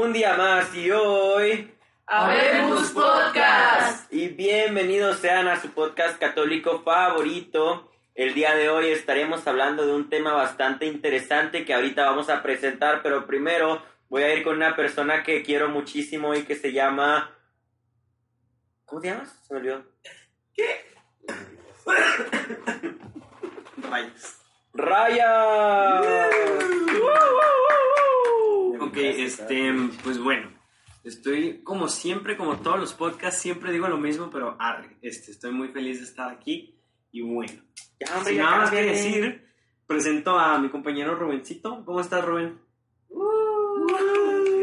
Un día más y hoy. Habemos Podcast. Y bienvenidos sean a su podcast católico favorito. El día de hoy estaremos hablando de un tema bastante interesante que ahorita vamos a presentar, pero primero voy a ir con una persona que quiero muchísimo y que se llama. ¿Cómo te llamas? Se me olvidó. Rayos. ¡Raya! Ok, este, pues bueno, estoy como siempre, como todos los podcasts, siempre digo lo mismo, pero arre, este, estoy muy feliz de estar aquí y bueno, Ya, hombre, sin ya nada más que decir, presento a mi compañero Rubencito. ¿Cómo estás, Rubén?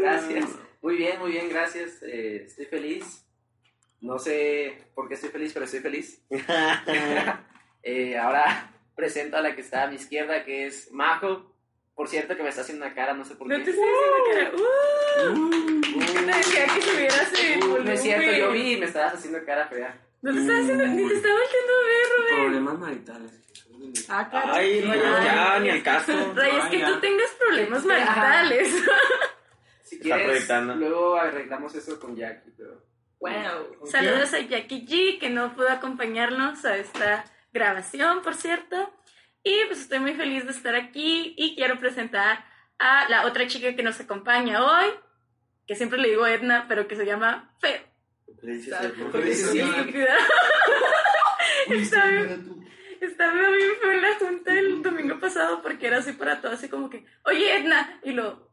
Gracias. Muy bien, muy bien, gracias. Eh, estoy feliz. No sé por qué estoy feliz, pero estoy feliz. Eh, ahora presento a la que está a mi izquierda, que es Majo. Por cierto, que me está haciendo una cara, no sé por No qué. te estoy diciendo que era. ¡Uh! ¿Qué te decía que subieras el Uh, volumen? no es cierto, yo vi y me estabas haciendo cara fea. No te estaba haciendo, ni te estaba volteando a ver, Rubén. Problemas maritales. Ah, caray. Ay, Raya, ya, ni el caso. Ray, es que Ay, tú ya. tengas problemas maritales. Si Está quieres, proyectando. luego arreglamos eso con Jackie, pero... Wow. Saludos a Jackie G, que no pudo acompañarnos a esta grabación, por cierto. Y pues estoy muy feliz de estar aquí y quiero presentar a la otra chica que nos acompaña hoy, que siempre le digo Edna, pero que se llama Fer. Sí. Estúpida. Está bien, estaba bien feo en la junta el domingo pasado porque era así para todo, así como que, oye Edna, y lo,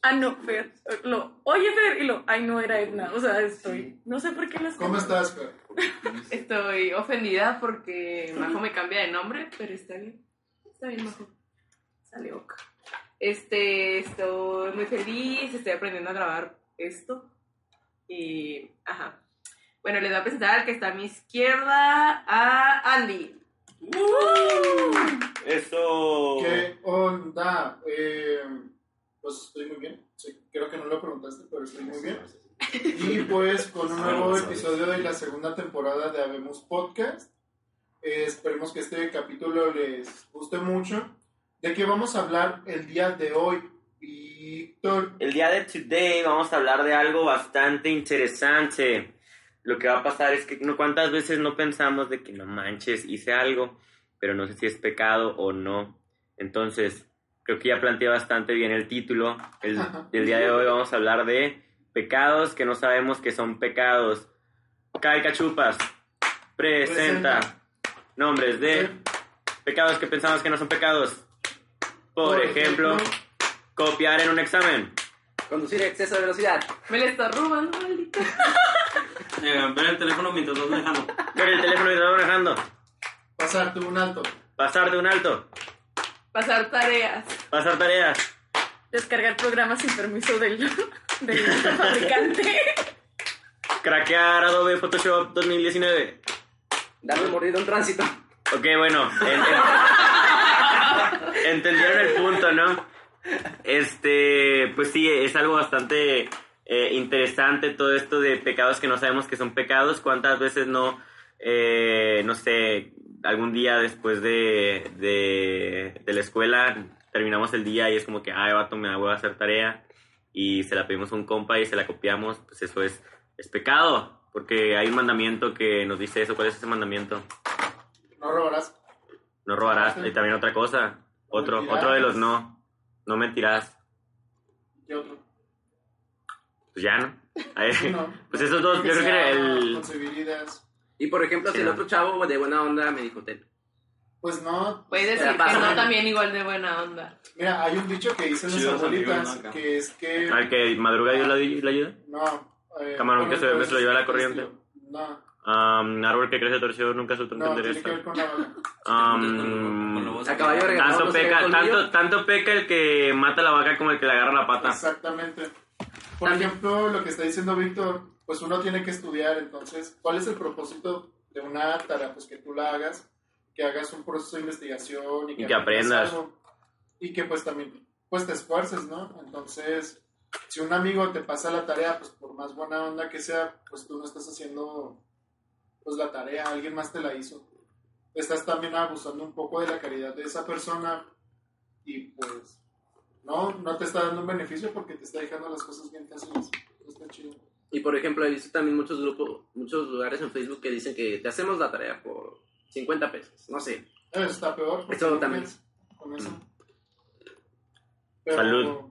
ah no, Fer, lo, oye Fer, y lo, ay no era Edna, o sea, estoy, no sé por qué las ¿Cómo estás, Fer? Estoy ofendida porque Majo me cambia de nombre, pero está bien. Está bien, Majo. Sale boca. Este, estoy muy feliz, estoy aprendiendo a grabar esto. Y, ajá. Bueno, les voy a presentar al que está a mi izquierda, a Andy. Eso. ¿Qué onda? Eh, pues estoy muy bien. Sí, creo que no lo preguntaste, pero estoy muy bien. Y pues con un nuevo episodio de la segunda temporada de Habemos Podcast. Eh, esperemos que este capítulo les guste mucho. ¿De qué vamos a hablar el día de hoy, Víctor? El día de today vamos a hablar de algo bastante interesante. Lo que va a pasar es que no cuántas veces no pensamos de que no manches, hice algo, pero no sé si es pecado o no. Entonces, creo que ya planteé bastante bien el título. El, del día de hoy vamos a hablar de pecados que no sabemos que son pecados. Kai Cachupas presenta, Presenta. Nombres de pecados que pensamos que no son pecados. Por, Por ejemplo, ejemplo, copiar en un examen. Conducir a exceso de velocidad. Me le está robando, maldita. Eh, ver el teléfono mientras vas manejando. Ver el teléfono y estás manejando. Pasarte un alto. Pasar de un alto. Pasar tareas. Pasar tareas. Descargar programas sin permiso del, del fabricante. Craquear Adobe Photoshop 2019. Darle mordido a un tránsito. Ok, bueno. en- en- entendieron el punto, ¿no? Este, pues sí, es algo bastante eh, interesante todo esto de pecados que no sabemos que son pecados. ¿Cuántas veces no, eh, no sé, algún día después de, de, de la escuela terminamos el día y es como que, ay, vato, me voy a hacer tarea y se la pedimos a un compa y se la copiamos, pues eso es, es pecado. Porque hay un mandamiento que nos dice eso. ¿Cuál es ese mandamiento? No robarás. No robarás. Y también otra cosa. Otro, mentirás. otro de los no. No mentirás. ¿Qué otro? Pues ya, ¿no? Pues esos dos, yo creo que el... Y por ejemplo, si el otro chavo de buena onda me dijo, ten. Pues no. Puedes decir que pasa. no también igual de buena onda. Mira, hay un dicho que dicen las amigos, abuelitas, que es que... Al que madruga Dios la, la ayuda. No. Eh, Camarón que se- pues, se lo lleva la corriente. No, Am, árbol que crece torcido nunca su tronco no, tiene que endereza. ver con la... Am, A caballo regalado tanto peca, tanto, tanto peca el que mata a la vaca como el que le agarra la pata. Exactamente. Por También- ejemplo, lo que está diciendo Víctor, pues uno tiene que estudiar, entonces, ¿cuál es el propósito de una tarea? Pues que tú la hagas, que hagas un proceso de investigación y que, Y que aprendas. algo, y que pues también, pues te esfuerces, ¿no? Entonces, si un amigo te pasa la tarea, pues por más buena onda que sea, pues tú no estás haciendo pues la tarea, alguien más te la hizo. Estás también abusando un poco de la caridad de esa persona y pues no, no te está dando un beneficio porque te está dejando las cosas bien fáciles. Está chido. Y por ejemplo, he visto también muchos grupos, muchos lugares en Facebook que dicen que te hacemos la tarea por 50 pesos. No sé. Eso está peor. Eso también. tienes Con eso. Mm. Pero, Salud.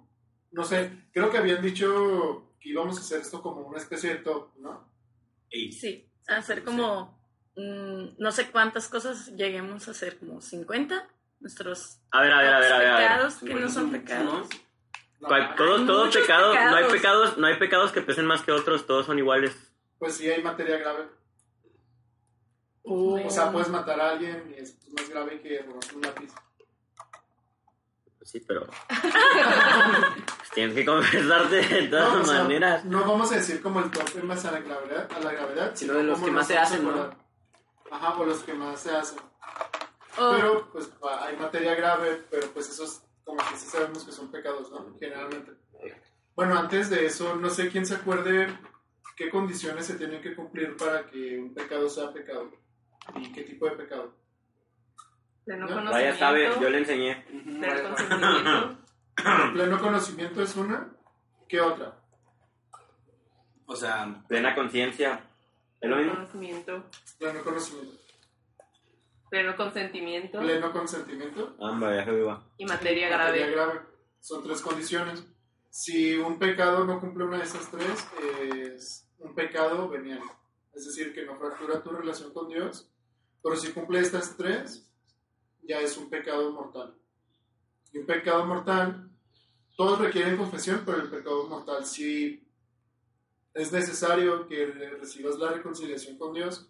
No sé, creo que habían dicho que íbamos a hacer esto como una especie de top, ¿no? Sí, hacer como mm, no sé cuántas cosas lleguemos a hacer, como 50. Nuestros A ver, a ver, a ver, a ver. a ver. pecados que no son pecados. No, Cual- Todos, Hay todos pecados, no hay pecados. no hay pecados que pesen más que otros, todos son iguales. Pues sí hay materia grave. Uh, O sea, puedes matar a alguien y es más grave que robarse un lápiz. Sí, pero. pues tienes que confesarte de todas No, o sea, maneras. no vamos a decir como el top en base a la gravedad, a la gravedad Sino de los como que más se hacen, ¿no? acordar. Ajá, o los que más se hacen. Pero, pues, hay materia grave, pero pues esos como que sí sabemos que son pecados, ¿no? Generalmente. Bueno, antes de eso, no sé quién se acuerde qué condiciones se tienen que cumplir para que un pecado sea pecado. ¿Y qué tipo de pecado? Pleno No, conocimiento. Vaya sabe, yo le enseñé. Pleno consentimiento. Pleno conocimiento es una. ¿Qué otra? O sea, Plena conciencia. ¿Es lo Pleno mismo? conocimiento. Pleno conocimiento. Pleno consentimiento. Pleno consentimiento. Hombre, ya se viva. Y materia Materia grave. grave. Son tres condiciones. Si un pecado no cumple una de esas tres, es un pecado venial. Es decir, que no fractura tu relación con Dios. Pero si cumple estas tres, ya es un pecado mortal. Y un pecado mortal, todos requieren confesión, pero el pecado mortal sí es necesario que re- recibas la reconciliación con Dios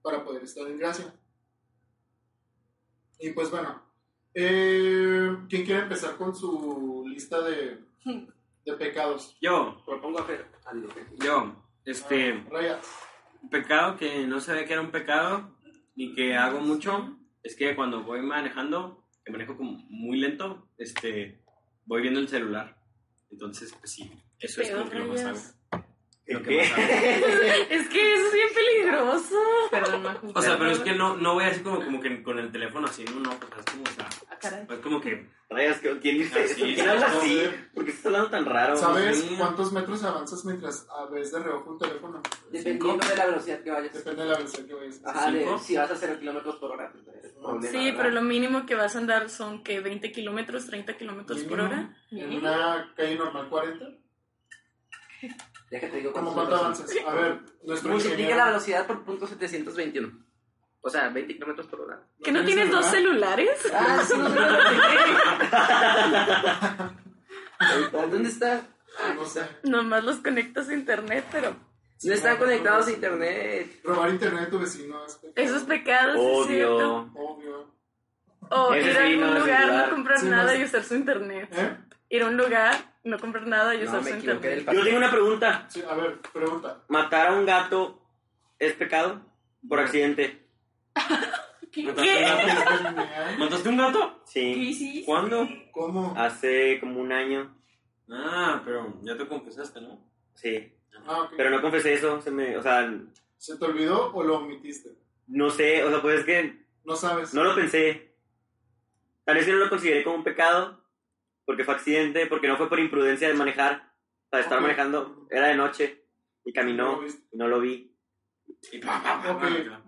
para poder estar en gracia. Y pues bueno, eh, ¿quién quiere empezar con su lista de, de pecados? yo, Propongo hacer. yo, este, Ah, Raya. pecado que no sabía que era un pecado y que hago mucho es que cuando voy manejando, que manejo como muy lento, este, voy viendo el celular. Entonces, pues sí, eso es como que lo más hago. Lo que ¿Qué? más hago. Es que eso es bien peligroso. Perdón, Majo. O sea, pero es que no, no voy así como, como que con el teléfono así, no, no, pues es como, o sea, Ah, caray. es como que, Rayas, ¿qué- ¿quién dice Ah, eso? sí, ¿Quién sí, habla sí. así? ¿Por qué estás hablando tan raro? ¿Sabes cuántos metros avanzas mientras a ves de reojo un teléfono? Dependiendo de la velocidad que vayas. Depende de la velocidad que vayas. Ajá, de ¿Cinco? si vas a hacer kilómetros por hora. entonces, problema, Sí, ¿verdad? pero lo mínimo que vas a andar son que 20 kilómetros, 30 kilómetros por hora. En una calle normal 40. Déjate digo ¿Cómo cuánto avanzas? A ver, nuestro Multiplica ingeniero- la velocidad por punto 721. O sea, 20 kilómetros por hora. ¿Que no tienes dos celular? celulares? Ah, sí, no sé ¿Dónde está? Ah, No sé. Nomás los conectas a internet, pero No están conectados a internet. Robar internet de tu vecino es pecado. eso es pecado, sí es cierto. Obvio. Obvio. O Ese ir a sí, algún no, ese lugar, lugar. no comprar Sí, nada y usar su internet. ¿Eh? Ir a un lugar, no comprar nada y No, usar me su equivoqué del internet. Yo tengo una pregunta. Sí, a ver, pregunta. ¿Matar a un gato es pecado? Por accidente. ¿mataste un gato? ¿Mataste un gato? Sí. ¿Qué hiciste? ¿Cuándo? ¿Cómo? Hace como un año. Ah, pero ya te confesaste, ¿no? Sí. Ah. Pero no confesé eso. Se me, o sea, ¿Se te olvidó o lo omitiste? no sé. O sea, pues es que No sabes. no lo pensé. Tal vez que no lo consideré como un pecado. Porque fue accidente. Porque no fue por imprudencia de manejar. O sea, estaba Ok. manejando. Era de noche. Y caminó. lo. Y no lo vi. Y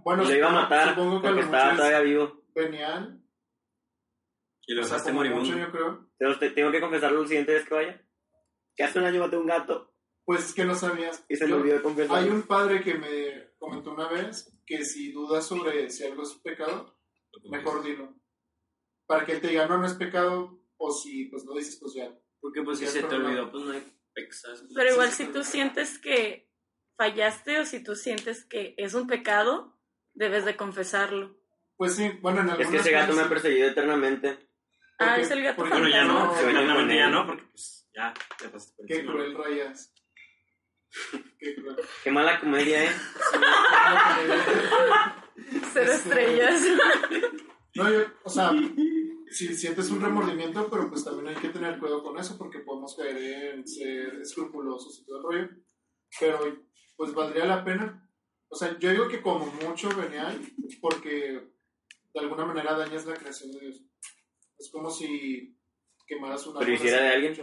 bueno, Y lo iba a matar. supongo que Porque lo estaba todavía vivo. venial. Y lo O sea, dejaste como mucho moribundo. yo creo. Entonces, tengo que confesarlo la siguiente vez que vaya. Que hace un año maté un gato. Pues es que no sabías. Y se Yo- olvidó confesar. Hay un padre que me comentó una vez que si dudas sobre si algo es pecado, mejor dilo. Para que él te diga, no, no es pecado, o si pues lo dices, pues ya. Porque pues si se te olvidó, pues no hay. Pero igual si tú sientes que fallaste o si tú sientes que es un pecado, debes de confesarlo. Pues sí, bueno, en Es que ese gato me ha perseguido eternamente. Ah, es el gato porque- Bueno, ya no, ya no, porque pues ya, ya pasaste por Qué cruel rayas. Qué mala comedia, ¿eh? Cero Este- estrellas. No, yo, o sea, si sientes un remordimiento, pero pues también hay que tener cuidado con eso porque podemos caer en ser escrupulosos y todo el rollo. Pero pues valdría la pena. O sea, yo digo que como mucho venial porque de alguna manera dañas la creación de Dios. Es como si quemaras una ¿Pero hiciera de alguien?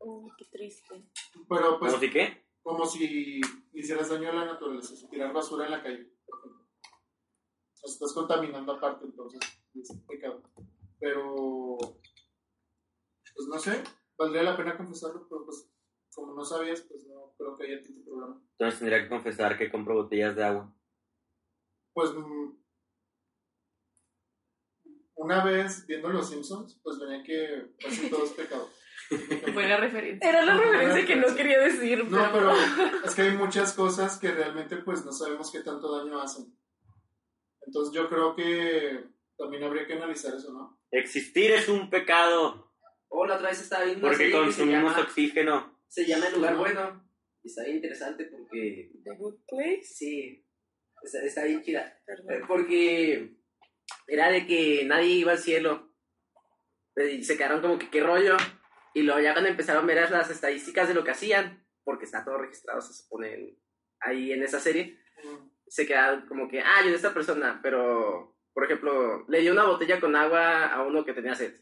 Uy, qué triste. Pero pues ¿Cómo si qué? como si hicieras daño a la naturaleza, si tirar basura en la calle, por ejemplo. O sea, estás contaminando aparte, entonces es pecado. Pero, pues no sé, valdría la pena confesarlo, pero pues como no sabías, pues no creo que haya tanto problema. Entonces tendría que confesar que compro botellas de agua. Pues mm, una vez viendo Los Simpsons, pues venía que casi todo es pecado. Buena referencia. Era la referencia que no quería decir, No, pero... pero es que hay muchas cosas que realmente pues no sabemos qué tanto daño hacen. Entonces yo creo que también habría que analizar eso, ¿no? Existir es un pecado Oh, la otra vez estaba viendo porque se consumimos llama, oxígeno. se llama El Lugar Bueno. Y está bien interesante porque, The Good Place. sí, está, está bien chida. Eh, Perdón. Porque era de que nadie iba al cielo. Y se quedaron como que qué rollo. Y luego ya cuando empezaron a ver las estadísticas de lo que hacían, porque está todo registrado, se supone, ahí en esa serie, se quedaron como que, ah, yo de esta persona, pero, por ejemplo, le dio una botella con agua a uno que tenía sed.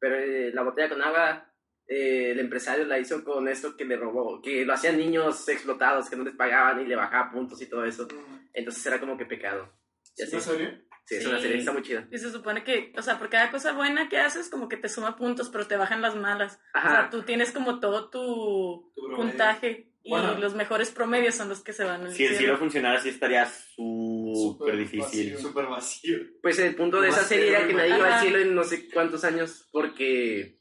Pero eh, la botella con agua, eh, el empresario la hizo con esto que le robó, que lo hacían niños explotados, que no les pagaban y le bajaba puntos y todo eso. Entonces era como que pecado. Y ¿Es así. Sí, es una serie, está muy chida. Y se supone que, o sea, por cada cosa buena que haces, como que te suma puntos, pero te bajan las malas. O Ajá. sea, tú tienes como todo tu puntaje y Bueno. los mejores promedios son los que se van al Si el cielo funcionara así estaría súper difícil. vacío. Súper vacío. Pues el punto de esa serie era que nadie iba al cielo en no sé cuántos años, porque,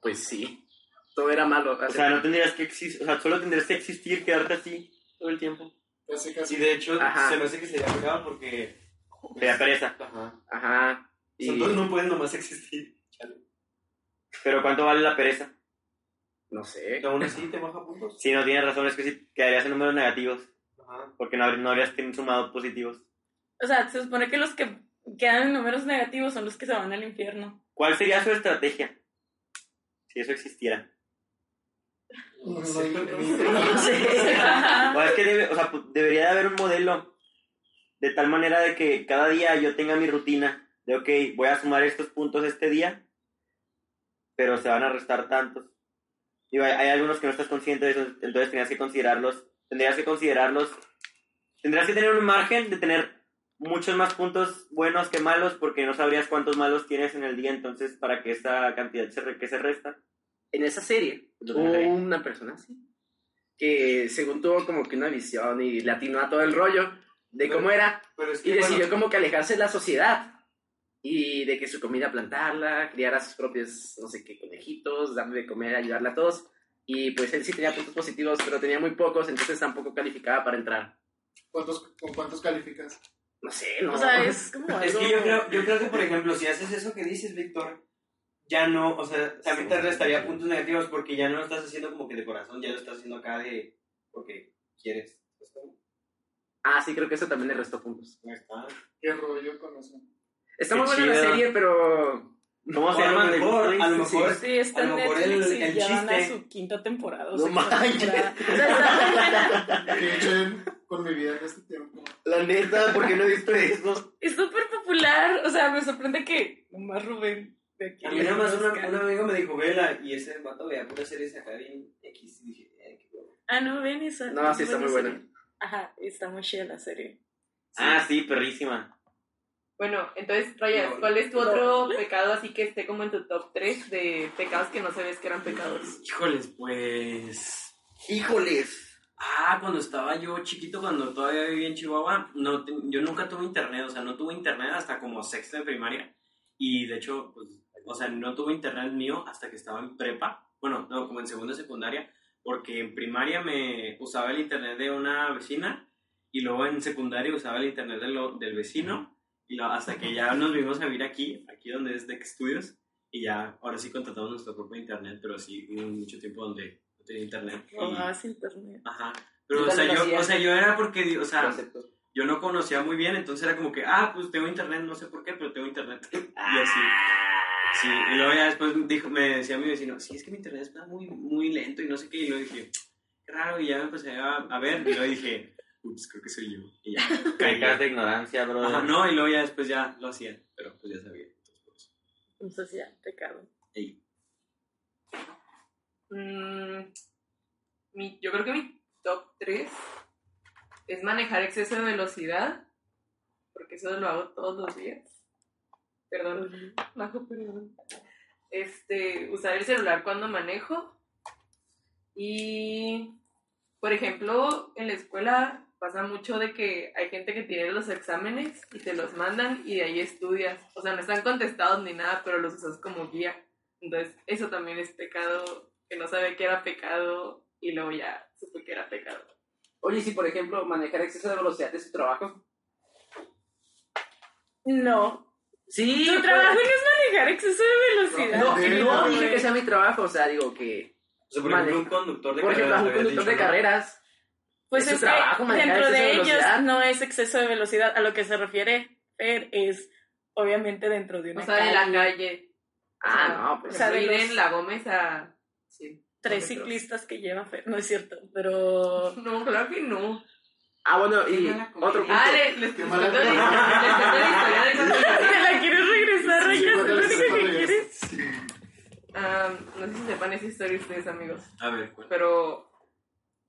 pues sí, todo era malo. O sea, no tendrías que existir, o sea, solo tendrías que existir, quedarte así todo el tiempo. Casi, casi. Y de hecho, Ajá. se me hace que sería pecado porque. Te da pereza. Ajá. Ajá. O sea, Y entonces no pueden nomás existir. Chale. Pero ¿cuánto vale la pereza? no sé. Aún así te baja puntos. Si no tienes razón, es que sí quedarías en números negativos, Ajá. porque no, no habrías tenido sumado positivos. O sea, se supone que los que quedan en números negativos son los que se van al infierno. ¿Cuál sería su estrategia? Si eso existiera. No, Sí. no, sé. O es que debe- o sea, debería de haber un modelo de tal manera de que cada día yo tenga mi rutina de, ok, voy a sumar estos puntos este día, pero se van a restar tantos. Y hay, hay algunos que no estás consciente de eso, entonces tendrías que considerarlos, tendrías que considerarlos, tendrías que tener un margen de tener muchos más puntos buenos que malos porque no sabrías cuántos malos tienes en el día, entonces para que esta cantidad se, re- que se resta. En esa serie hubo una persona así, que según tuvo como que una visión y le atinó a todo el rollo de cómo era, Pero es y decidió bueno, como que alejarse de la sociedad. Y de que su comida plantarla, criar a sus propios, no sé qué, conejitos, darle de comer, ayudarle a todos. Y pues él sí tenía puntos positivos, pero tenía muy pocos, entonces tampoco calificaba para entrar. ¿Cuántos, ¿Con cuántos calificas? No sé, no. O sea, es como Es que yo creo, yo creo que, por ejemplo, si haces eso que dices, Víctor, ya no, o sea, también te restaría puntos negativos porque ya no lo estás haciendo como que de corazón, ya lo estás haciendo acá de porque quieres. ¿Sabes cómo? Ah, sí, creo que eso también le restó puntos. Ahí está. ¿Qué rollo con eso? Está Qué muy buena la serie, pero... ¿Cómo se O a lo llama? mejor- a lo mejor- Sí, está a en lo mejor el- ya van a chiste- su quinta temporada. o No manches. sea, ¿Qué he hecho con mi vida en este tiempo? La neta, ¿por qué no he visto eso? es súper popular. O sea, me sorprende que nomás Rubén de aquí. A mí nada más una, un amigo me dijo, vela, y ese vato veía pura series acá bien X, y dije, eh, qué huevo. Ah, no, ven esa. No, sí está muy buena. Ajá, está muy chida la serie. Ah, sí, perrísima. Bueno, entonces, Rayas. ¿cuál es tu otro pecado así que esté como en tu top 3 de pecados que no sabes que eran pecados? Híjoles, pues... ¡Híjoles! Ah, cuando estaba yo chiquito, cuando todavía vivía en Chihuahua, no, te- yo nunca tuve internet, o sea, no tuve internet hasta como sexto de primaria. Y de hecho, pues, o sea, no tuve internet mío hasta que estaba en prepa, bueno, no, como en segundo de secundaria, porque en primaria me usaba el internet de una vecina y luego en secundaria usaba el internet de lo- del vecino y lo- hasta que ya nos vimos a vivir aquí, aquí donde es Deck Studios, y ya, ahora sí contratamos nuestro propio internet, pero sí hubo mucho tiempo donde no tenía internet. y- Robabas internet. Ajá. Pero, o sea, yo, o sea, yo era porque, o sea, Concepto. yo no conocía muy bien, entonces era como que, ah, pues tengo internet, no sé por qué, pero tengo internet. y así. Sí, y luego ya después dijo, me decía mi vecino, sí, es que mi internet está muy, muy lento y no sé qué, y luego dije, qué raro, y ya me empecé a, a ver, y luego dije, ups, creo que soy yo. Y ya, de ignorancia, bro. Ajá, no, y luego ya después ya lo hacía, pero pues ya sabía. Entonces, por eso. Entonces ya, pecado. Ey. Mm, mi- yo creo que mi top 3 es manejar exceso de velocidad, porque eso lo hago todos los días. Perdón, Majo, perdón. Este, usar el celular cuando manejo. Y, por ejemplo, en la escuela pasa mucho de que hay gente que tiene los exámenes y te los mandan y de ahí estudias. O sea, no están contestados ni nada, pero los usas como guía. Entonces, eso también es pecado, que no sabe que era pecado y luego ya supe que era pecado. Oye, si por ejemplo manejar exceso de velocidad es su trabajo. No. Sí, Tu pues, trabajo no es manejar exceso de velocidad. No, Sí, no dije que sea mi trabajo, o sea, digo que. O sea, por ejemplo, un conductor de Por ejemplo, carreras. un conductor de carreras. Pues Es que dentro de de ellos no es exceso de velocidad. A lo que se refiere Fer es obviamente dentro de una O sea, de la calle. calle. Ah, O sea, no, pues. O sea, de ir en la Gómez a... Sí, Tres ciclistas que lleva Fer. No es cierto, pero... No, claro que no. Ah, bueno, y otro punto. Ah, les, les mala la les cuento la historia de cuando ¿Me la quieres regresar, Sí, Reina? ¿Es lo único que quieres? Sí. Ah, no sé si sepan esa historia ustedes, amigos. A ver, cuenta. Pero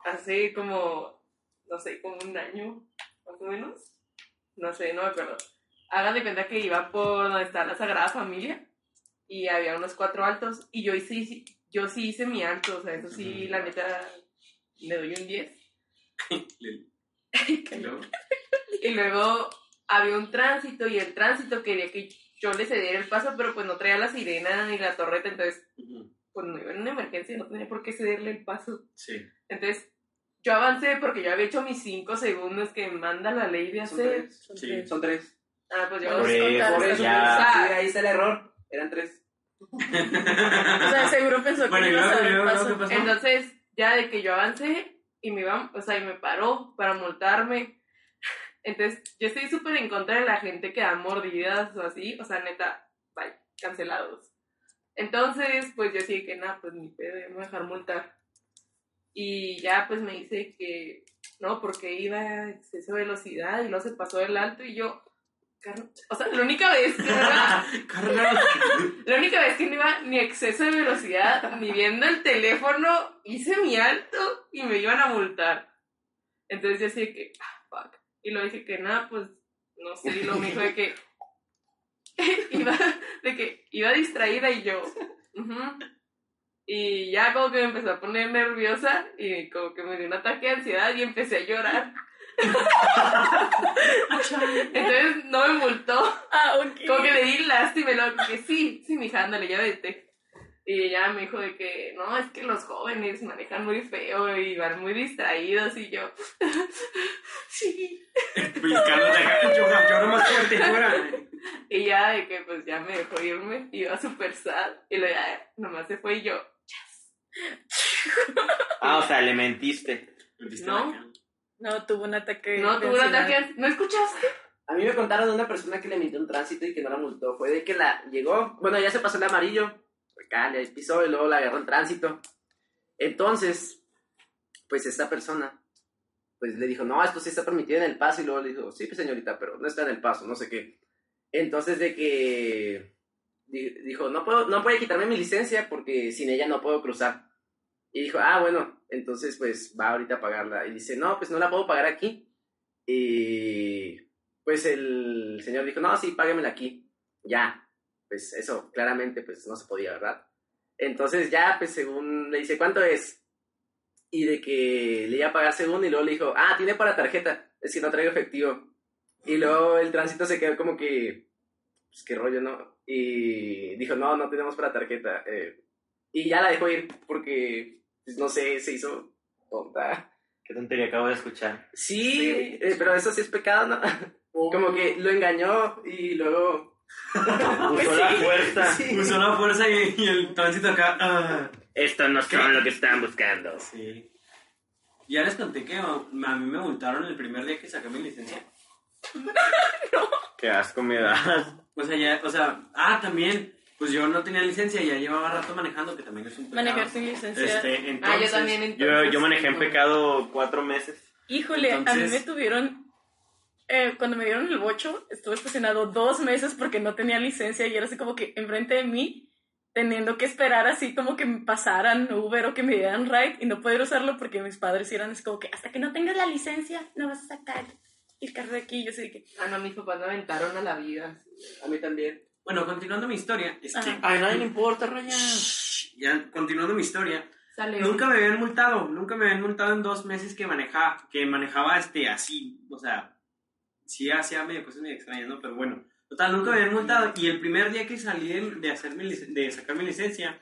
hace como, no sé, como un año, más o menos. No sé, no me acuerdo. Hagan de cuenta que iba por donde está la Sagrada Familia y había unos cuatro altos y yo hice, yo sí hice mi alto, o sea, eso sí, la neta, le doy un 10. ¿Y luego? Y luego había un tránsito y el tránsito quería que yo le cediera el paso, pero pues no traía la sirena ni la torreta, entonces pues no iba en una emergencia, no tenía por qué cederle el paso. Sí. Entonces yo avancé porque yo había hecho mis cinco segundos que manda la ley de Son hacer. tres. Son Sí. tres. Son tres. Ah, pues yo Por eso, Por eso, ya. sí, ahí está el error. Eran tres. O sea, seguro pensó que Bueno, y ibas a y el paso. Entonces, ya de que yo avancé y me iba, o sea, y me paró para multarme. Entonces, yo estoy súper en contra de la gente que da mordidas o así, o sea, neta, bye, cancelados. Entonces, pues yo sí que nada, pues ni pedo, me voy a dejar multar. Y ya, pues me dice que no, porque iba a exceso de velocidad y luego se pasó el alto y yo, car- o sea, la única vez que no iba, la única vez que no iba ni exceso de velocidad, ni viendo el teléfono, hice mi alto y me iban a multar. Entonces yo así de que, ah, fuck. Y lo dije que nada, pues, no sé, y lo me dijo de que, iba, de que iba distraída y yo. Y ya como que me empezó a poner nerviosa y como que me dio un ataque de ansiedad y empecé a llorar. Entonces no me multó. Ah, ok. Como que le di lástima y luego que sí, sí, mija, ándale, ya vete. Y ella me dijo de que, no, es que los jóvenes manejan muy feo y van muy distraídos y yo, sí. Pellizcándote acá. Llora, llora más fuerte, llora. Y ya de que pues ya me dejó irme, iba súper sad. Y luego ya nomás se fue y yo, Ah, o sea, le mentiste. No. No, tuvo un ataque. no, de tuve un ataque, ¿no escuchaste? A mí me contaron de una persona que le mintió un tránsito y que no la multó. Fue de que la llegó, bueno, ya se pasó el amarillo, acá le pisó y luego la agarró en tránsito. Entonces, pues esta persona, pues le dijo, no, esto sí está permitido en el paso. Y luego le dijo, sí, pues señorita, pero no está en el paso, no sé qué. Entonces, de que di- dijo, no, puedo, no puede quitarme mi licencia porque sin ella no puedo cruzar. Y dijo, ah, bueno, entonces pues va ahorita a pagarla. Y dice, no, pues no la puedo pagar aquí. Y pues el señor dijo, no, sí, páguemela aquí. Ya, pues eso claramente pues no se podía, ¿verdad? Entonces ya, pues según le dice, ¿cuánto es? Y de que le iba a pagar según y luego le dijo, ah, tiene para tarjeta, es que no traigo efectivo. Y luego el tránsito se quedó como que, pues qué rollo, ¿no? Y dijo, no, no tenemos para tarjeta. eh. y ya la dejó ir porque, pues no sé, se hizo tonta. Qué tontería acabo de escuchar. Sí, eh, pero eso sí es pecado, ¿no? Como que lo engañó y luego... Usó la fuerza. Sí. Usó la fuerza y, y el tránsito acá. ah. Esto no son lo que están buscando. Sí. Ya les conté que a a mí me multaron el primer día que saqué mi licencia. Qué asco me das. O sea, ya, o sea, ah, también, pues yo no tenía licencia y ya llevaba rato manejando, que también es un pecado. Manejar sin licencia. Este, Ah, yo también Yo, entonces. yo manejé en pecado cuatro meses. Híjole, a mí me tuvieron. eh, cuando me dieron el bocho, estuve estacionado dos meses porque no tenía licencia y era así como que enfrente de mí teniendo que esperar así como que me pasaran Uber o que me dieran ride y no poder usarlo porque mis padres eran así como que hasta que no tengas la licencia no vas a sacar el carro de aquí. Yo sé que, Ah, no, mis papás me aventaron a la vida. A mí también. Bueno, continuando mi historia, es que... A nadie le importa, Raya. Ya, continuando mi historia, Sale. nunca me habían multado, nunca me habían multado en dos meses que manejaba, que manejaba este así, o sea, sí hacía medio cosas medio extrañas, ¿no? Pero bueno, total, nunca me habían multado y el primer día que salí de, de hacer mi lic- de sacar mi licencia,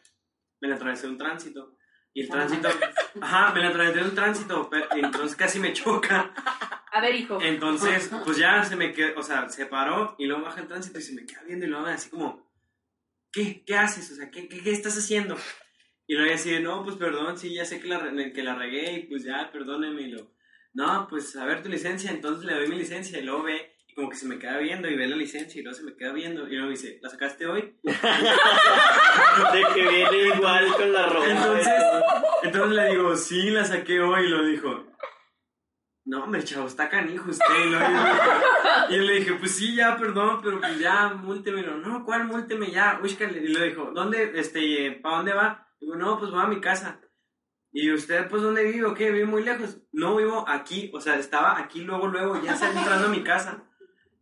me la atravesé un tránsito. Y el tránsito, ajá, me la atravesé un tránsito, pero- entonces casi me choca. A ver, hijo. Entonces, pues ya se me quedó, o sea, se paró y luego baja el tránsito y se me queda viendo y luego así como, ¿qué? ¿Qué haces? O sea, ¿qué, qué, qué estás haciendo? Y luego así de, no, pues perdón, sí, ya sé que la, que la regué y pues ya, perdóneme. Y lo, no, pues a ver tu licencia, entonces le doy mi licencia y luego ve y como que se me queda viendo y ve la licencia y luego se me queda viendo y luego dice, ¿la sacaste hoy? De que viene igual con la ropa. Entonces, entonces le digo, sí, la saqué hoy. Y lo dijo, no, hombre, chavo, está canijo usted. Y, dije- y le dije, pues sí, ya, perdón, pero pues ya, múlteme. Y no, ¿cuál múlteme? Ya, búscale. Y le dijo, ¿dónde, este, para dónde va? Digo, no, pues voy a mi casa. ¿Y usted, pues, dónde vive o qué? ¿Vive muy lejos? No, vivo aquí. O sea, estaba aquí luego, luego, ya salí entrando a mi casa.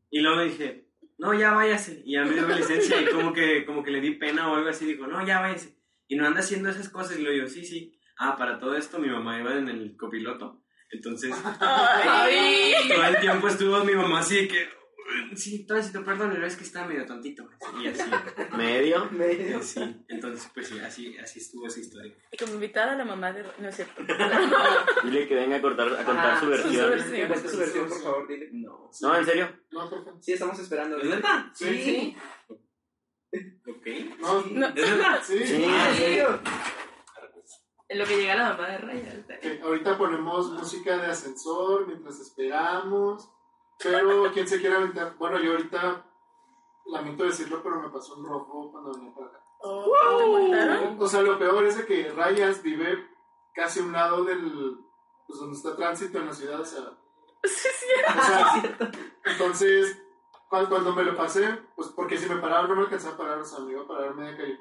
Y luego dije, no, ya váyase. Y ya me dio mi licencia y como que, como que le di pena o algo así. Dijo, no, ya váyase. Y no anda haciendo esas cosas. Y le digo, sí, sí. Ah, para todo esto mi mamá iba en el copiloto. Entonces, Ay. todo el tiempo estuvo mi mamá así que, sí, tránsito, perdón, pero es que estaba medio tontito. Y así, Medio. y así. Entonces, pues sí, así, así estuvo esa historia. y como invitada la mamá de... No es cierto. Dile que venga a, cortar, a contar Ajá, su su versión. cuente su versión, por favor, dile. No. No, en serio. No, perfecto. Sí, estamos esperando. ¿Es neta? Sí. Sí. Ok. No, No. ¿Es neta? sí. Sí. Ah, ¿en serio? En lo que llega la mamá de Raya. Ahorita ponemos música de ascensor mientras esperamos. Pero, ¿quién se quiere aventar? Bueno, yo ahorita lamento decirlo, pero me pasó un rojo cuando venía para acá. ¿Te multaron? O sea, lo peor es de que Rayas vive casi a un lado del. Pues donde está tránsito en la ciudad, o sea. Sí, sí. O sea, entonces, cuando, cuando me lo pasé, pues porque si me paraba no me alcanzaba a parar, o sea, me iba a parar media calle.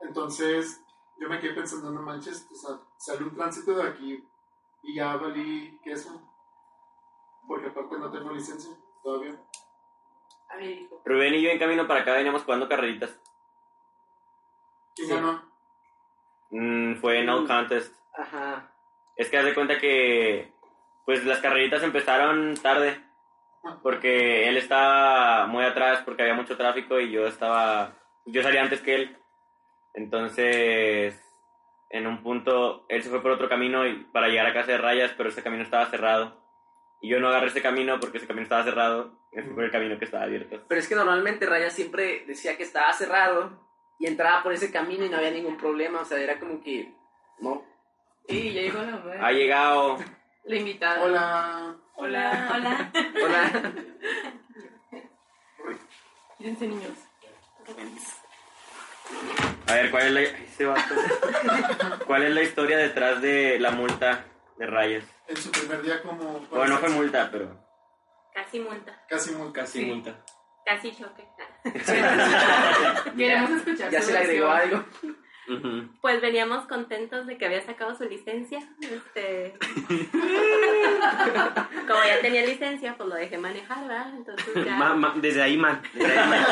Entonces, yo me quedé pensando, no manches, o sea, sale un tránsito de aquí y ya valí queso. Porque aparte no tengo licencia todavía. A hijo. Rubén y yo en camino para acá veníamos jugando carreritas. Sí. ganó. Mm, fue no contest. Ajá. Es que haz de cuenta que pues las carreritas empezaron tarde. Porque él estaba muy atrás porque había mucho tráfico y yo estaba... Yo salí antes que él. Entonces, en un punto, él se fue por otro camino y, para llegar a casa de rayas, pero ese camino estaba cerrado. Y yo no agarré ese camino porque ese camino estaba cerrado. Por el camino que estaba abierto. Pero es que normalmente Raya siempre decía que estaba cerrado y entraba por ese camino y no había ningún problema. O sea, era como que. No. Y ya llegó la mamá. Ha llegado... La invitada. Hola. Hola. Hola. Hola. Quídense, niños. A ver, ¿cuál es la... ¿Cuál es la historia detrás de la multa de rayas? En su primer día como... Bueno, no fue multa, pero... Casi multa. Casi muy Casi Sí. multa. Casi choque. Queremos escuchar Ya su se le agregó algo. Pues veníamos contentos de que había sacado su licencia. Este... Como ya tenía licencia, pues lo dejé manejar, ¿verdad? Entonces ya... Ma- ma- desde ahí mal. Desde ahí mal.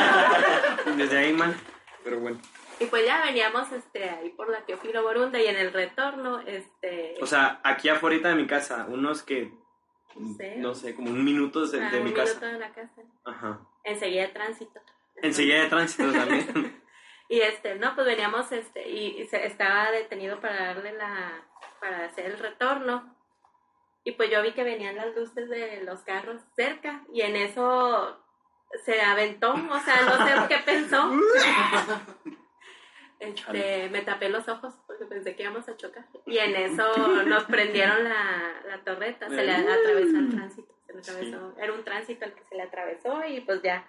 Desde ahí mal. Pero bueno. Y pues ya veníamos este, ahí por la Teófilo Borunda y en el retorno, este... O sea, aquí afuera de mi casa, unos que. No sé. No sé, como un minuto de, a de un mi minuto casa. de la casa. Ajá. Enseguida de tránsito. Enseguida de tránsito también. Y este, no, pues veníamos, este, y, y se, estaba detenido para darle la, para hacer el retorno. Y pues yo vi que venían las luces de los carros cerca y en eso se aventó, o sea, no sé qué pensó. Este, me tapé los ojos porque pensé que íbamos a chocar. Y en eso nos prendieron la, la torreta, se le atravesó el tránsito. Se le atravesó, Era un tránsito el que se le atravesó y pues ya,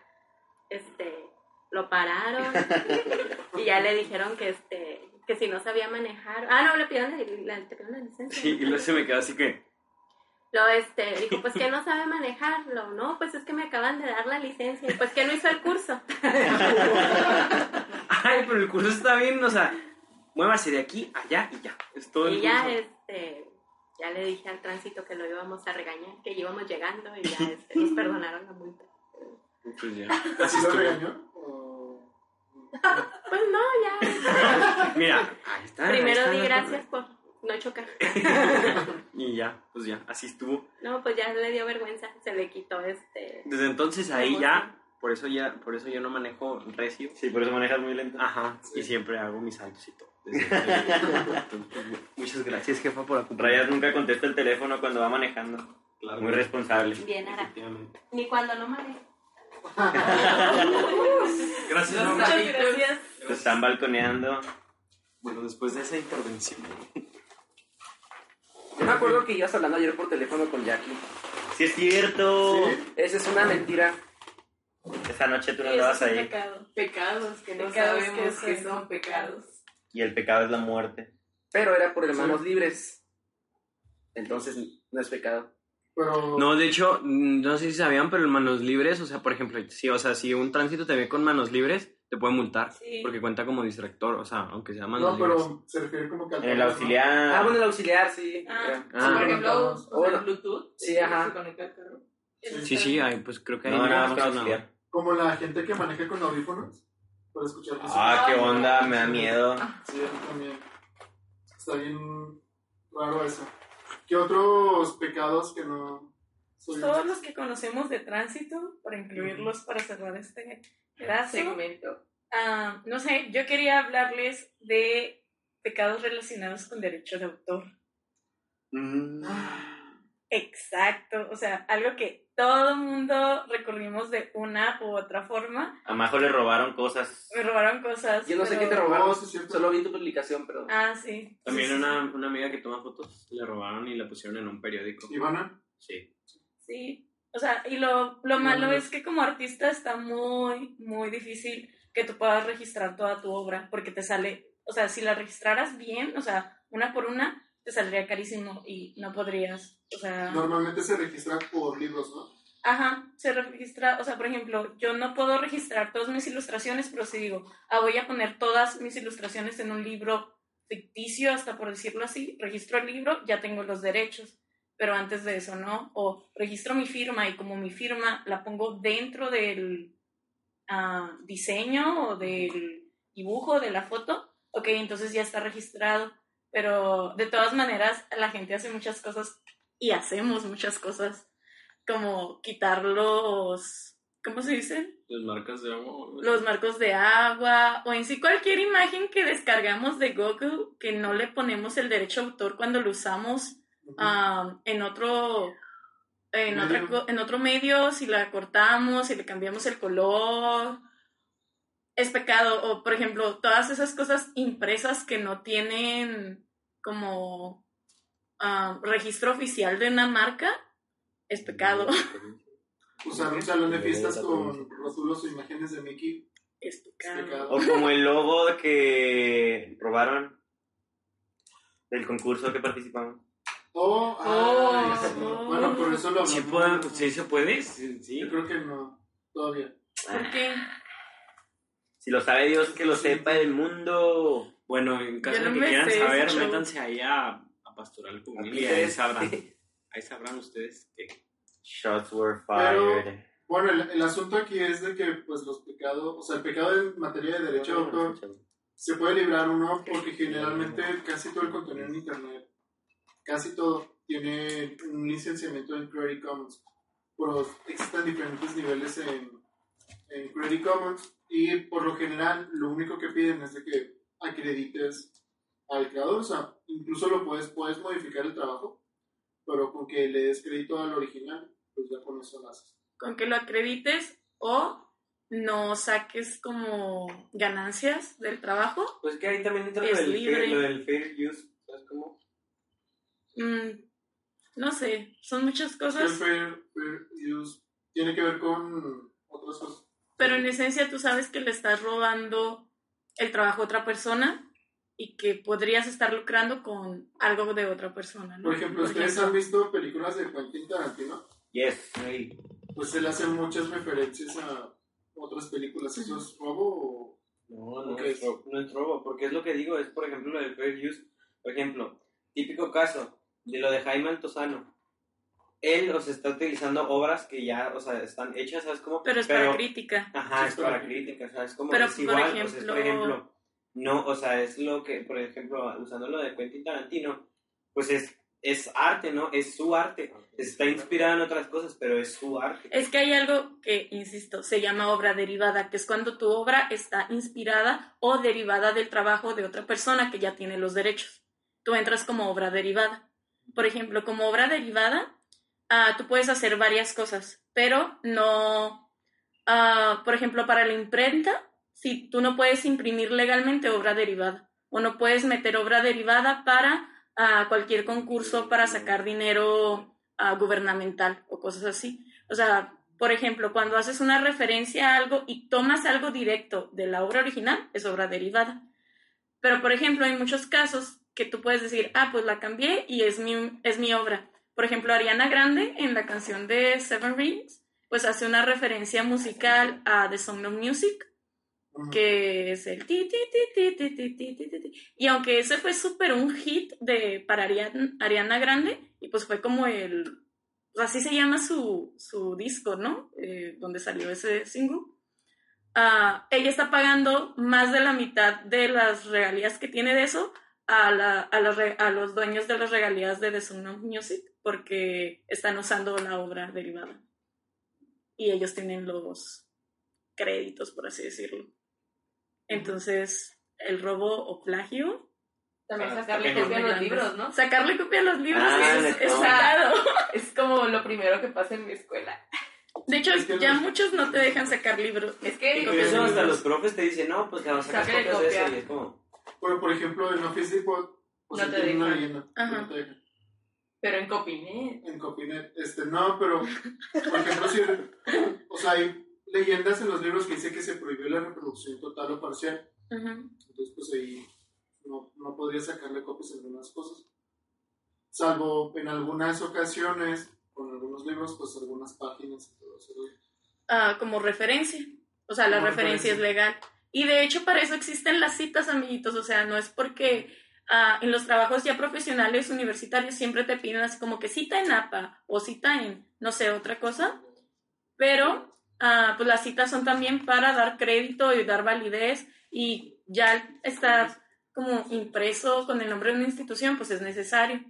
este, lo pararon. Y ya le dijeron que este que si no sabía manejar. Ah no le pidieron la, la- le pidieron la licencia. Sí, y luego se me quedó así que. lo este dijo pues que no sabe manejarlo no pues es que me acaban de dar la licencia y pues que no hizo el curso Ay, pero el curso está bien, o sea, muévase de aquí, allá y ya. Es todo el Y ya, curso. este, ya le dije al tránsito que lo íbamos a regañar, que íbamos llegando y ya este, nos perdonaron la multa. Pues ya. ¿Así lo regañó? ¿O- Pues no, ya. Mira, ahí está. ahí Primero está di gracias por no chocar. Y ya, pues ya, así estuvo. No, pues ya le dio vergüenza, se le quitó este. Desde entonces ahí ya, por eso ya, por eso yo no manejo recio. Sí, por eso manejas muy lento. Ajá, y siempre hago mis saltos y todo. Muchas gracias, jefa, por acompañarme. Rayas nunca contesta el teléfono cuando va manejando. Claro. Muy responsable. Bien, Ara. Ni cuando no maneja. Gracias, Norma. taquitos. Gracias. Te están balconeando. Bueno, después de esa intervención. Yo me acuerdo que ibas hablando ayer por teléfono con Jackie. Sí, es cierto. Sí. Esa es una mentira. Esa noche tú no andabas ahí. pecado. Pecados que no Pecados sabemos que que son pecados. Y el pecado es la muerte. Pero era por hermanos libres. Entonces no es pecado. Pero. No, de hecho, mm, no sé si sabían, pero en manos libres, o sea, por ejemplo, si, o sea, si un tránsito te ve con manos libres, te puede multar. Sí. Porque cuenta como distractor, o sea, aunque sea manos No, libres. pero se refiere como que al En el auxiliar. Ah, bueno, el auxiliar, sí. Ah. Ah. Por ejemplo, Sí. o sea, el Bluetooth. Sí, ajá. Se conecta al carro. Sí, sí, ay, pues creo que ahí No, nada más auxiliar. Como la gente que maneja con audífonos. Para escuchar música. Ah, qué onda, me da miedo. Sí, a mí también. Está bien raro eso. ¿Qué otros pecados que no soy Todos los que conocemos de tránsito, para incluirlos para cerrar este pedazo. Segmento. Ah, no sé, yo quería hablarles de pecados relacionados con derecho de autor. Mm. Exacto, o sea, algo que todo mundo recurrimos de una u otra forma. A Majo le robaron cosas. Me robaron cosas. Yo no sé qué te robaron. Oh. Solo vi tu publicación, pero. Ah, sí. También Sí, sí, una, una amiga que toma fotos le robaron y la pusieron en un periódico. Ivana. Sí. Sí, o sea, y lo, lo malo es que como artista está muy, muy difícil que tú puedas registrar toda tu obra, porque te sale, o sea, si la registraras bien, o sea, una por una, te saldría carísimo y no podrías, o sea... Normalmente se registra por libros, ¿no? Ajá, se registra, o sea, por ejemplo, yo no puedo registrar todas mis ilustraciones, pero si digo, ah, voy a poner todas mis ilustraciones en un libro ficticio, hasta por decirlo así, registro el libro, ya tengo los derechos, pero antes de eso, ¿no? O registro mi firma y como mi firma la pongo dentro del ah, diseño o del dibujo de la foto, ok, entonces ya está registrado, pero de todas maneras la gente hace muchas cosas y hacemos muchas cosas como quitar los, ¿cómo se dice? Las marcas de agua. Los marcos de agua o en sí cualquier imagen que descargamos de Google que no le ponemos el derecho a autor cuando lo usamos ah, en otro en, otra en otro medio, si la cortamos, si le cambiamos el color, es pecado. O, por ejemplo, todas esas cosas impresas que no tienen como ah, registro oficial de una marca, es pecado. Usar un salón de fiestas con rótulos o imágenes de Mickey. Es Es pecado. O como el logo que robaron del concurso que participamos. Oh, Oh, sí. oh. Bueno, por eso lo ¿Sí, puede- sí se puede? Sí. sí. Yo creo que no, todavía. ¿Por qué? Si lo sabe Dios, que lo sepa el mundo. Bueno, en caso de no que quieran saber, métanse ahí a, a Pastoral Juvenil y ahí sabrán. Ahí sabrán ustedes que Shots were Pero- fired. Bueno, el, el asunto aquí es de que, pues, los pecados, o sea, el pecado en materia de derecho de autor se puede librar uno porque generalmente casi todo el contenido en internet, casi todo, tiene un licenciamiento en Creative Commons. Pero existen diferentes niveles en, en Creative Commons y por lo general lo único que piden es de que acredites al creador, o sea, incluso lo puedes, puedes modificar el trabajo, pero con que le des crédito al original, pues ya con eso lo haces. con que lo acredites o no saques como ganancias del trabajo. Pues que ahí también entra lo del, libre. fair, lo del fair use, ¿sabes cómo? Mm, no sé, son muchas El cosas, fair, fair use tiene que ver con otras cosas. pero en esencia tú sabes que le estás robando el trabajo a otra persona y que podrías estar lucrando con algo de otra persona. ¿no? Por ejemplo, ¿ustedes han visto películas de Quentin Tarantino? Yes. Pues él hace muchas referencias a otras películas. ¿Eso es robo o No, no, es robo, no es robo, porque es lo que digo, es por ejemplo lo del fair use. Por ejemplo, típico caso de lo de Jaime Altozano. Él, o sea, está utilizando obras que ya, o sea, están hechas, ¿sabes cómo? Pero es para crítica. Ajá, Sí, es para crítica, ¿sabes? Como Pero, es por igual, o sea, es, ejemplo- por ejemplo, no, o sea, es lo que, por ejemplo, usando lo de Quentin Tarantino, pues es, es arte, ¿no? Es su arte. Está inspirado en otras cosas, pero es su arte. Es que hay algo que, insisto, se llama obra derivada, que es cuando tu obra está inspirada o derivada del trabajo de otra persona que ya tiene los derechos. Tú entras como obra derivada. Por ejemplo, como obra derivada, ah, tú puedes hacer varias cosas, pero no, ah, por ejemplo, para la imprenta, si tú no puedes imprimir legalmente obra derivada o no puedes meter obra derivada para ah, cualquier concurso para sacar dinero ah, gubernamental o cosas así. O sea, por ejemplo, cuando haces una referencia a algo y tomas algo directo de la obra original, es obra derivada. Pero, por ejemplo, hay muchos casos que tú puedes decir, ah, pues la cambié y es mi, es mi obra. Por ejemplo, Ariana Grande en la canción de Seven Rings, pues hace una referencia musical a The Song of Music. Que es el ti, ti, ti, ti, ti, ti, ti, ti, ti, ti. Y aunque ese fue súper un hit de, para Ariana, Grande, y pues fue como el, así se llama su, su disco, ¿no? Eh, donde salió ese single. Ah, ella está pagando más de la mitad de las regalías que tiene de eso a, la- a los dueños de las regalías de The Sound of Music porque están usando la obra derivada. Y ellos tienen los créditos, por así decirlo. Entonces, el robo o plagio, También Ah, sacarle copia a los libros, ¿no? sacarle copia a los libros Ah, es, es pecado. Es como lo primero que pasa en mi escuela. De hecho, Es que ya los- muchos no te dejan sacar libros. Es que Incluso hasta los profes te dicen, no, pues que vas a sacar Sácale copias de eso. copia. Y es como, Pero, por ejemplo, en Office Depot, pues No te tiene una dejan. leyenda. Ajá. No te dejan. Pero en Copinet. En Copinet, este, no, pero, por ejemplo, si, o sea, hay leyendas en los libros que dice que se prohibió la reproducción total o parcial. Entonces, pues ahí no, no podría sacarle copias a algunas cosas. Salvo en algunas ocasiones, con algunos libros, pues algunas páginas y todo eso. ah, como referencia. O sea, la Como referencia es legal. Y de hecho, para eso existen las citas, amiguitos. O sea, no es porque ah, en los trabajos ya profesionales universitarios siempre te piden así como que cita en APA o cita en, no sé, otra cosa. Pero, ah, pues las citas son también para dar crédito y dar validez. Y ya estar como impreso con el nombre de una institución, pues es necesario.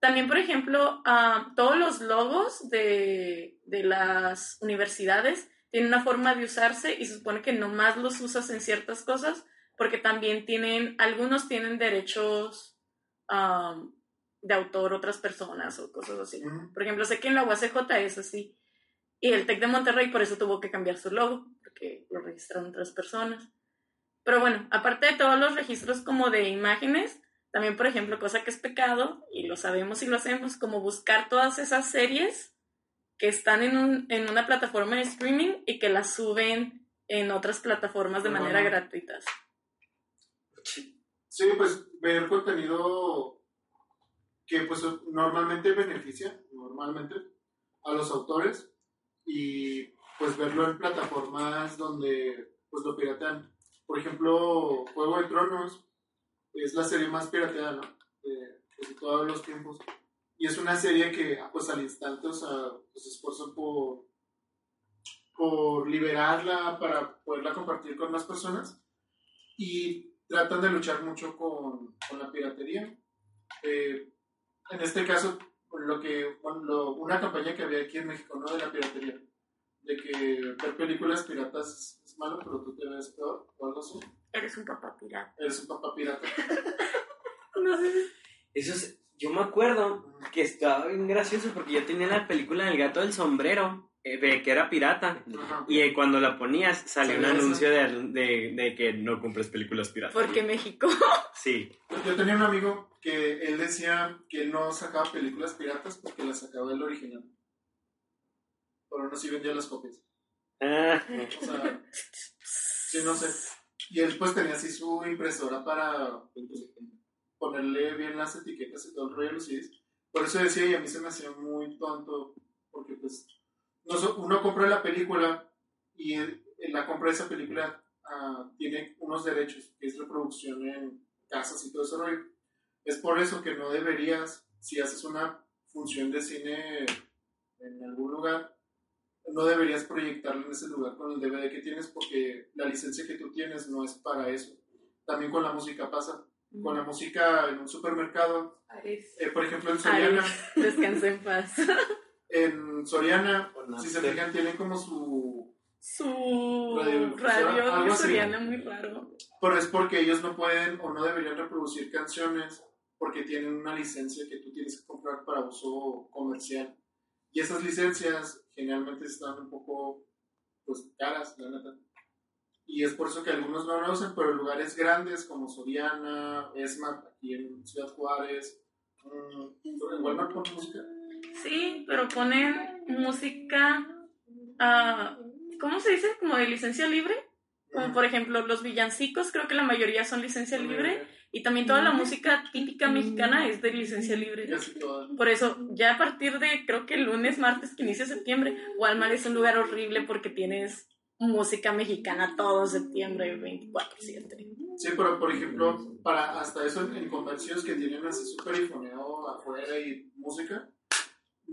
También, por ejemplo, ah, todos los logos de, de las universidades tienen una forma de usarse y se supone que nomás los usas en ciertas cosas porque también tienen, algunos tienen derechos ah, de autor otras personas o cosas así. Por ejemplo, sé que en la UACJ es así. Y el TEC de Monterrey por eso tuvo que cambiar su logo, porque lo registraron otras personas. Pero bueno, aparte de todos los registros como de imágenes, también, por ejemplo, cosa que es pecado, y lo sabemos y lo hacemos, como buscar todas esas series que están en, un, en una plataforma de streaming y que las suben en otras plataformas de manera gratuita. Sí, pues ver contenido que pues normalmente beneficia, normalmente, a los autores y pues verlo en plataformas donde pues lo piratean. Por ejemplo, Juego de Tronos es la serie más pirateada, ¿no? De, de todos los tiempos. Y es una serie que ah, pues al instante, o sea, pues, se esfuerzan por, por liberarla para poderla compartir con más personas. Y tratan de luchar mucho con, con la piratería. Eh, en este caso, lo que, bueno, lo- una campaña que había aquí en México, ¿no? De la piratería. De que ver películas piratas es, es malo, pero tú te ves peor o algo así. Eres un papá pirata. Eres un papá pirata. No sé. Eso es, yo me acuerdo que estaba bien gracioso porque yo tenía la película del gato del sombrero, eh, de que era pirata. Ajá. Y eh, cuando la ponías salía un anuncio de, de, de que no compres películas piratas. Porque México. Sí. Yo tenía un amigo que él decía que no sacaba películas piratas porque las sacaba del original. Pero no sí vendía las copias. Ah, O sea, sí, no sé. Y él pues tenía así su impresora para pues, ponerle bien las etiquetas y todo el rollo de los CDs. Por eso decía, y a mí se me hacía muy tonto, porque pues uno compra la película y en la compra de esa película ah, tiene unos derechos, que es reproducción en casas y todo rollo. Es por eso que no deberías, si haces una función de cine en algún lugar, no deberías proyectarlo en ese lugar con el DVD que tienes porque la licencia que tú tienes no es para eso. También con la música pasa. Con la música en un supermercado, eh, por ejemplo en Soriana, descansa en paz. En Soriana, Con si se fijan, tienen como su... Su radio algo así. soriana muy raro. Pero es porque ellos no pueden o no deberían reproducir canciones porque tienen una licencia que tú tienes que comprar para uso comercial. Y esas licencias generalmente están un poco pues caras, la neta. Y es por eso que algunos no lo usan, pero en lugares grandes como Soriana, Esmart, aquí en Ciudad Juárez, mm, en Walmart ponen música. Sí, pero ponen música, ah, ¿cómo se dice? Como de licencia libre. Como por ejemplo los villancicos, creo que la mayoría son licencia libre. Y también toda la música típica mexicana es de licencia libre. Por eso, ya a partir de, creo que el lunes, martes, que inicia septiembre, Walmart es un lugar horrible porque tienes música mexicana todo septiembre, 24-7. Sí, pero por ejemplo, para hasta eso en, en comercios que tienen así súper ifoneo afuera y música,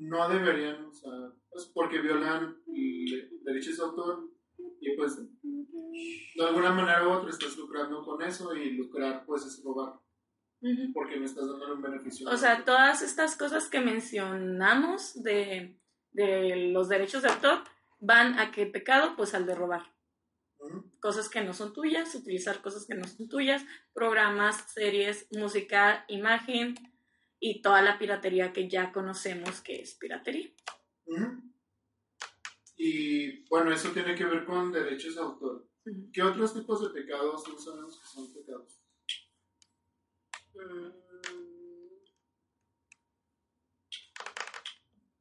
no deberían, o sea, pues porque violan derechos de autor y pues de alguna manera u otra estás lucrando con eso y lucrar pues es robar porque no estás dándole un beneficio. O sea, todas estas cosas que mencionamos de, de los derechos de autor van a qué pecado? Pues al de robar. Cosas que no son tuyas, utilizar cosas que no son tuyas, programas, series, música, imagen y toda la piratería que ya conocemos que es piratería. Y bueno, eso tiene que ver con derechos de autor. ¿Qué otros tipos de pecados no sabemos que son pecados? Mm,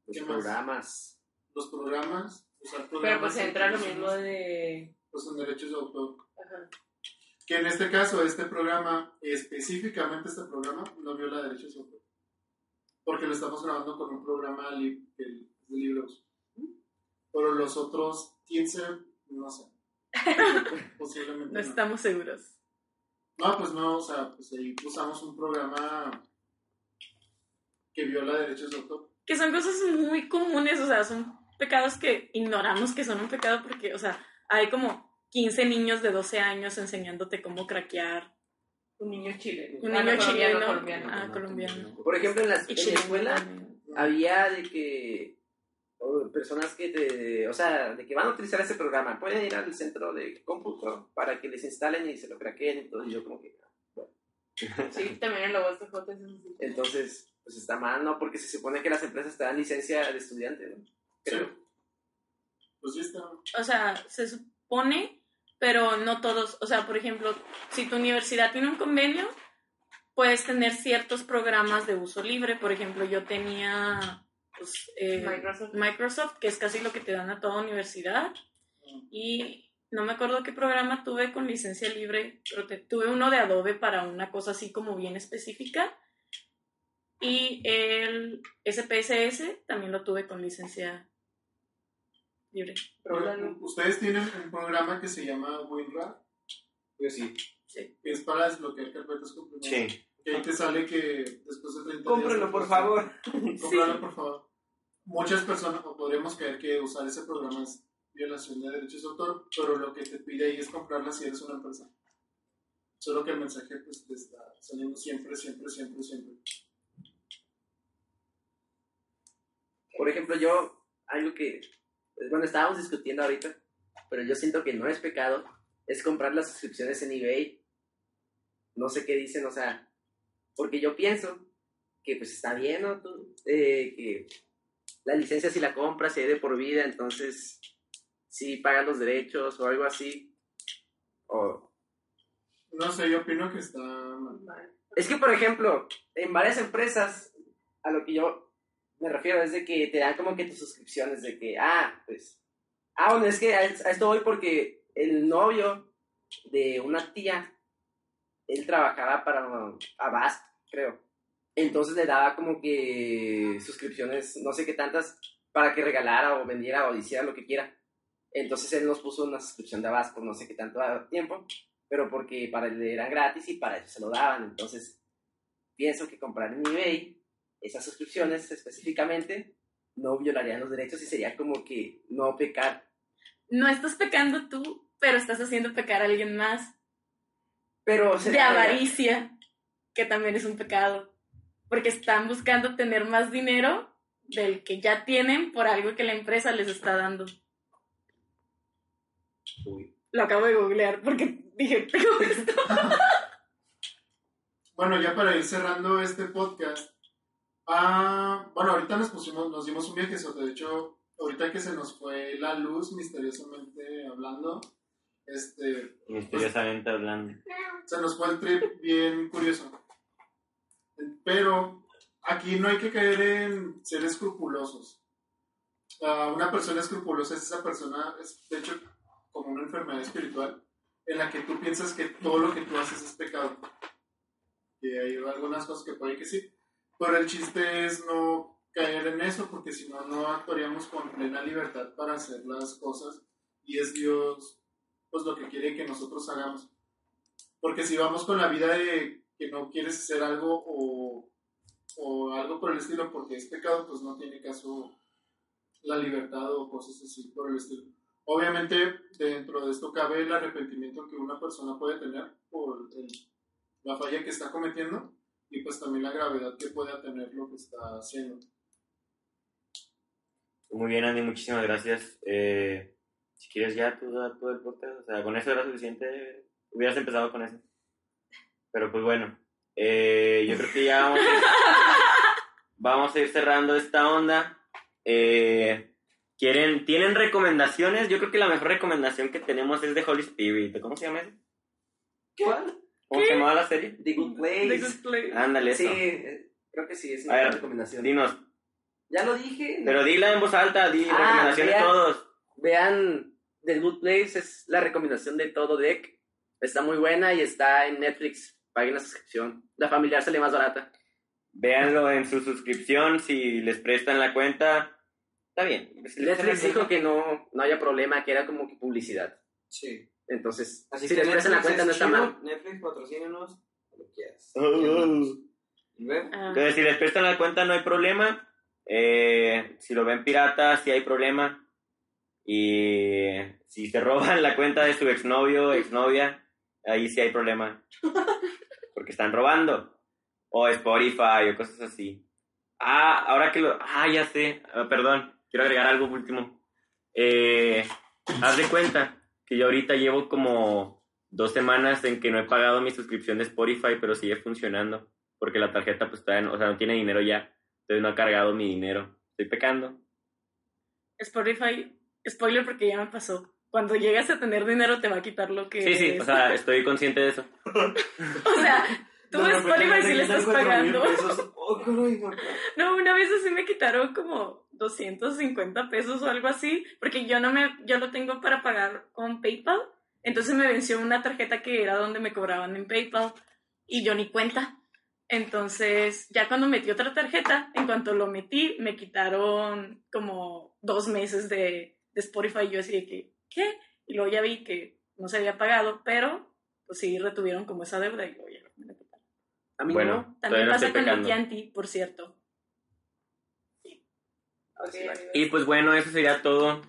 Los ¿Qué más? programas. Los programas, usar Pero programas pues entra lo mismo de... Pues son derechos de autor. Ajá. Que en este caso, este programa, específicamente este programa, no viola derechos de autor. Porque lo estamos grabando con un programa li- de, de libros. Pero los otros 15, no sé. Posiblemente No no. estamos seguros. No, pues no, o sea, pues ahí usamos un programa que viola derechos de autor. Que son cosas muy comunes, o sea, son pecados que ignoramos que son un pecado porque, o sea, hay como 15 niños de 12 años enseñándote cómo craquear. Un niño chileno. Un Ah, no, niño colombiano, chileno. colombiano. Ah, colombiano. Por ejemplo, en la, Y en la escuela también. había de que personas que te, o sea, de que van a utilizar ese programa, pueden ir al centro de cómputo para que les instalen y se lo craqueen y todo, y yo como que, Sí, también en la USJ entonces, pues está mal, ¿no? Porque se supone que las empresas te dan licencia de estudiante, ¿no? Creo. Sí. Pues sí está. O sea, se supone, pero no todos. O sea, por ejemplo, si tu universidad tiene un convenio, puedes tener ciertos programas de uso libre. Por ejemplo, yo tenía pues, eh, Microsoft. Microsoft, que es casi lo que te dan a toda universidad. Y no me acuerdo qué programa tuve con licencia libre, pero te- tuve uno de Adobe para una cosa así como bien específica. Y el SPSS también lo tuve con licencia libre. Pero, Ustedes tienen un programa que se llama WinRAR, Yo sí. que es para desbloquear carpetas comprimidas. Sí. Que ahí te sale que después de 30 días... Cómprenlo, por favor. Cómpralo, por favor. Muchas personas podríamos creer que usar ese programa es violación de derechos de autor, pero lo que te pide ahí es comprarla si eres una empresa. Solo que el mensaje pues, te está saliendo siempre, siempre, siempre, siempre. Por ejemplo, yo, algo que, pues, bueno, estábamos discutiendo ahorita, pero yo siento que no es pecado, es comprar las suscripciones en eBay. No sé qué dicen, o sea, porque yo pienso que pues está bien, ¿no? Tú, eh, que la licencia si la compras se de por vida, entonces si pagas los derechos o algo así. O, No sé, yo opino que está mal. Es que, por ejemplo, en varias empresas, a lo que yo me refiero es de que te dan como que tus suscripciones, de que, ah, pues, ah, bueno, es que a, esto voy porque el novio de una tía, él trabajaba para Avast, creo. Entonces le daba como que suscripciones, no sé qué tantas, para que regalara o vendiera o hiciera lo que quiera. Entonces él nos puso una suscripción de Avast por no sé qué tanto tiempo, pero porque para él eran gratis y para eso se lo daban. Entonces pienso que comprar en eBay esas suscripciones específicamente no violarían los derechos y sería como que no pecar. No estás pecando tú, pero estás haciendo pecar a alguien más. Pero de avaricia, que también es un pecado. Porque están buscando tener más dinero del que ya tienen por algo que la empresa les está dando. Uy. Lo acabo de googlear porque dije, tengo esto. Bueno, ya para ir cerrando este podcast, ah, bueno, ahorita nos pusimos, nos dimos un viaje, de hecho, ahorita que se nos fue la luz, misteriosamente hablando, este, Misteriosamente hablando. se nos fue el trip bien curioso. Pero aquí no hay que caer en ser escrupulosos. Ah, una persona escrupulosa es esa persona, es de hecho como una enfermedad espiritual, en la que tú piensas que todo lo que tú haces es pecado. Y hay algunas cosas que puede que sí. Pero el chiste es no caer en eso, porque si no, no actuaríamos con plena libertad para hacer las cosas. Y es Dios, pues lo que quiere que nosotros hagamos. Porque si vamos con la vida de que no quieres hacer algo o, o algo por el estilo porque es pecado, pues no tiene caso la libertad o cosas así por el estilo. Obviamente dentro de esto cabe el arrepentimiento que una persona puede tener por el- la falla que está cometiendo y pues también la gravedad que pueda tener lo que está haciendo. Muy bien, Andy, muchísimas gracias. Eh, si quieres ya tú da todo el podcast, o sea, con eso era suficiente. Hubieras empezado con eso. Pero pues bueno, eh, yo creo que ya vamos a ir, vamos a ir cerrando esta onda. Eh, ¿quieren, ¿Tienen recomendaciones? Yo creo que la mejor recomendación que tenemos es de Holy Spirit. ¿Cómo se llama eso? ¿Cuál? ¿Cómo se llamaba la serie? The Good Place. The Good Place. Ándale, eso. Sí, creo que sí, es A una ver, buena recomendación. Dinos, Ya lo dije. pero dila en voz alta, di Ah, recomendaciones vean. todos. Vean The Good Place, es la recomendación de todo deck. Está muy buena y está en Netflix. Paguen la suscripción. La familiar sale más barata. Véanlo en su suscripción, si les prestan la cuenta, está bien. Si les prestan Netflix dijo cuenta- que no, no haya problema, que era como que publicidad. Sí. Entonces, Así si que les prestan la cuenta es no está chido, mal. Netflix, patrocínenos, lo que quieras. Y luego, Ah, Entonces, si les prestan la cuenta, no hay problema. Eh, si lo ven pirata, sí hay problema. Y si se roban la cuenta de su exnovio, exnovia, ahí sí hay problema. Porque están robando. O Spotify o cosas así. Ah, ahora que lo... Ah, ya sé. Ah, perdón, quiero agregar algo último. Eh, haz de cuenta que yo ahorita llevo como dos semanas en que no he pagado mi suscripción de Spotify, pero sigue funcionando. Porque la tarjeta, pues, todavía no, o sea, no tiene dinero ya. Entonces no ha cargado mi dinero. Estoy pecando. Spotify, spoiler porque ya me pasó. Cuando llegas a tener dinero te va a quitar lo que Sí, sí, es. o sea, estoy consciente de eso. O sea, tú repente Spotify te le estás 4,000 pagando. Oh. No, una vez así me quitaron como 250 pesos o algo así, porque yo no me, yo lo tengo para pagar con PayPal, entonces me venció una tarjeta que era donde me cobraban en PayPal y yo ni cuenta. Entonces, ya cuando metí otra tarjeta, en cuanto lo metí, me quitaron como dos meses de, de Spotify. Yo así de que, ¿qué? Y luego ya vi que no se había pagado, pero pues sí retuvieron como esa deuda y luego ya mí Bueno, no. También no pasa con pecando. Por cierto. Y pues bueno, eso sería todo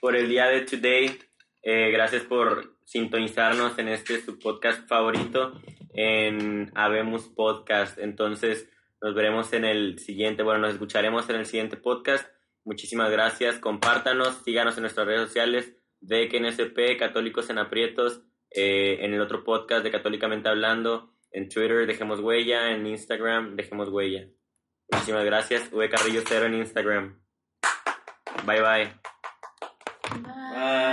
por el día de today. Eh, gracias por sintonizarnos en este su podcast favorito en Habemos Podcast. Entonces, nos veremos en el siguiente, bueno, nos escucharemos en el siguiente podcast. Muchísimas gracias, compártanos, síganos en nuestras redes sociales de KNSP, Católicos en Aprietos, eh, en el otro podcast de Católicamente Hablando, en Twitter dejemos huella, en Instagram dejemos huella. Muchísimas gracias. Ue Carrillo Cero en Instagram. Bye. Bye. bye.